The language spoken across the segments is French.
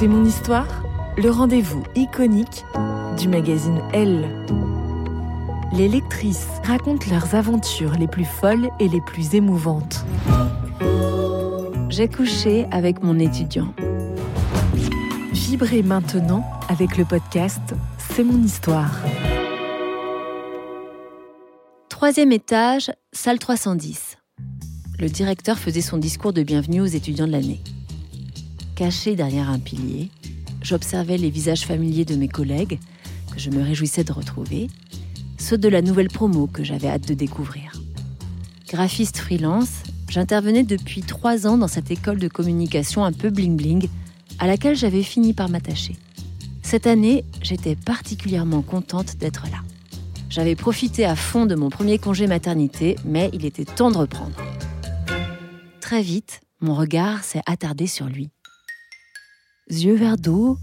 C'est mon histoire, le rendez-vous iconique du magazine Elle. Les lectrices racontent leurs aventures les plus folles et les plus émouvantes. J'ai couché avec mon étudiant. Vibrez maintenant avec le podcast C'est mon histoire. Troisième étage, salle 310. Le directeur faisait son discours de bienvenue aux étudiants de l'année. Caché derrière un pilier, j'observais les visages familiers de mes collègues, que je me réjouissais de retrouver, ceux de la nouvelle promo que j'avais hâte de découvrir. Graphiste freelance, j'intervenais depuis trois ans dans cette école de communication un peu bling-bling, à laquelle j'avais fini par m'attacher. Cette année, j'étais particulièrement contente d'être là. J'avais profité à fond de mon premier congé maternité, mais il était temps de reprendre. Très vite, mon regard s'est attardé sur lui. Yeux verts d'eau,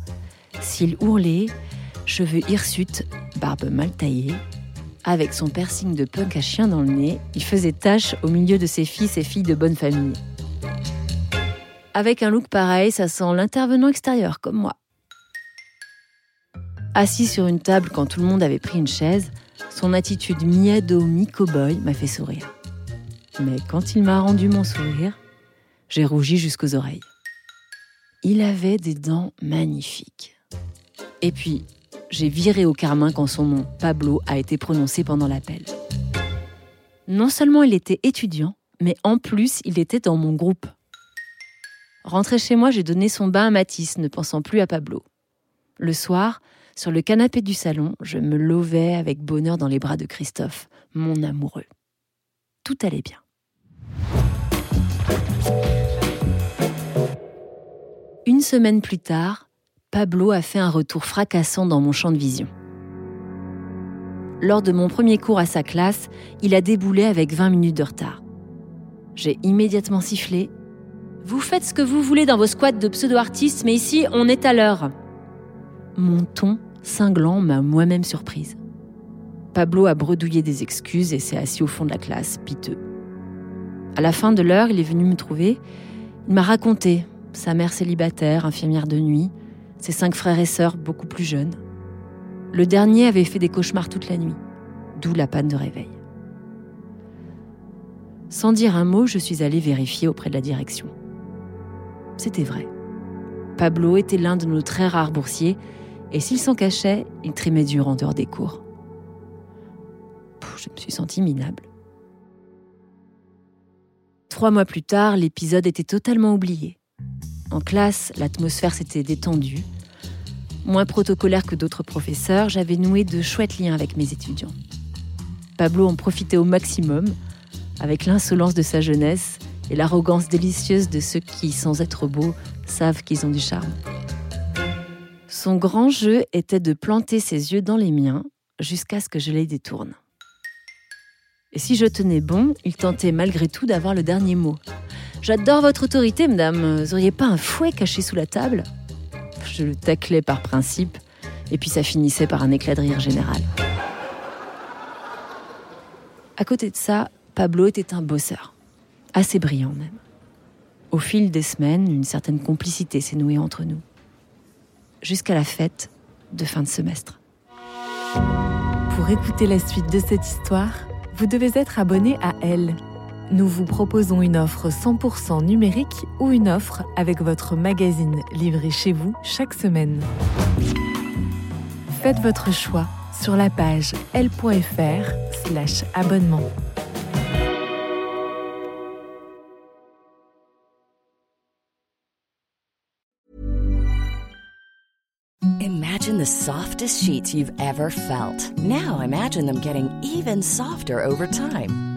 cils ourlés, cheveux hirsutes, barbe mal taillée. Avec son piercing de punk à chien dans le nez, il faisait tache au milieu de ses fils et filles de bonne famille. Avec un look pareil, ça sent l'intervenant extérieur comme moi. Assis sur une table quand tout le monde avait pris une chaise, son attitude mi-ado, mi-cowboy m'a fait sourire. Mais quand il m'a rendu mon sourire, j'ai rougi jusqu'aux oreilles. Il avait des dents magnifiques. Et puis, j'ai viré au carmin quand son nom, Pablo, a été prononcé pendant l'appel. Non seulement il était étudiant, mais en plus il était dans mon groupe. Rentré chez moi, j'ai donné son bain à Matisse, ne pensant plus à Pablo. Le soir, sur le canapé du salon, je me lovais avec bonheur dans les bras de Christophe, mon amoureux. Tout allait bien. Une semaine plus tard, Pablo a fait un retour fracassant dans mon champ de vision. Lors de mon premier cours à sa classe, il a déboulé avec 20 minutes de retard. J'ai immédiatement sifflé. Vous faites ce que vous voulez dans vos squats de pseudo-artistes, mais ici, on est à l'heure. Mon ton cinglant m'a moi-même surprise. Pablo a bredouillé des excuses et s'est assis au fond de la classe, piteux. À la fin de l'heure, il est venu me trouver. Il m'a raconté sa mère célibataire, infirmière de nuit, ses cinq frères et sœurs beaucoup plus jeunes. Le dernier avait fait des cauchemars toute la nuit, d'où la panne de réveil. Sans dire un mot, je suis allée vérifier auprès de la direction. C'était vrai. Pablo était l'un de nos très rares boursiers, et s'il s'en cachait, il trimait dur en dehors des cours. Je me suis sentie minable. Trois mois plus tard, l'épisode était totalement oublié. En classe, l'atmosphère s'était détendue. Moins protocolaire que d'autres professeurs, j'avais noué de chouettes liens avec mes étudiants. Pablo en profitait au maximum, avec l'insolence de sa jeunesse et l'arrogance délicieuse de ceux qui, sans être beaux, savent qu'ils ont du charme. Son grand jeu était de planter ses yeux dans les miens jusqu'à ce que je les détourne. Et si je tenais bon, il tentait malgré tout d'avoir le dernier mot. J'adore votre autorité, madame. Vous auriez pas un fouet caché sous la table? Je le taclais par principe, et puis ça finissait par un éclat de rire général. À côté de ça, Pablo était un bosseur, assez brillant même. Au fil des semaines, une certaine complicité s'est nouée entre nous, jusqu'à la fête de fin de semestre. Pour écouter la suite de cette histoire, vous devez être abonné à Elle. Nous vous proposons une offre 100% numérique ou une offre avec votre magazine livré chez vous chaque semaine. Faites votre choix sur la page l.fr abonnement. Imagine the softest sheets you've ever felt. Now imagine them getting even softer over time.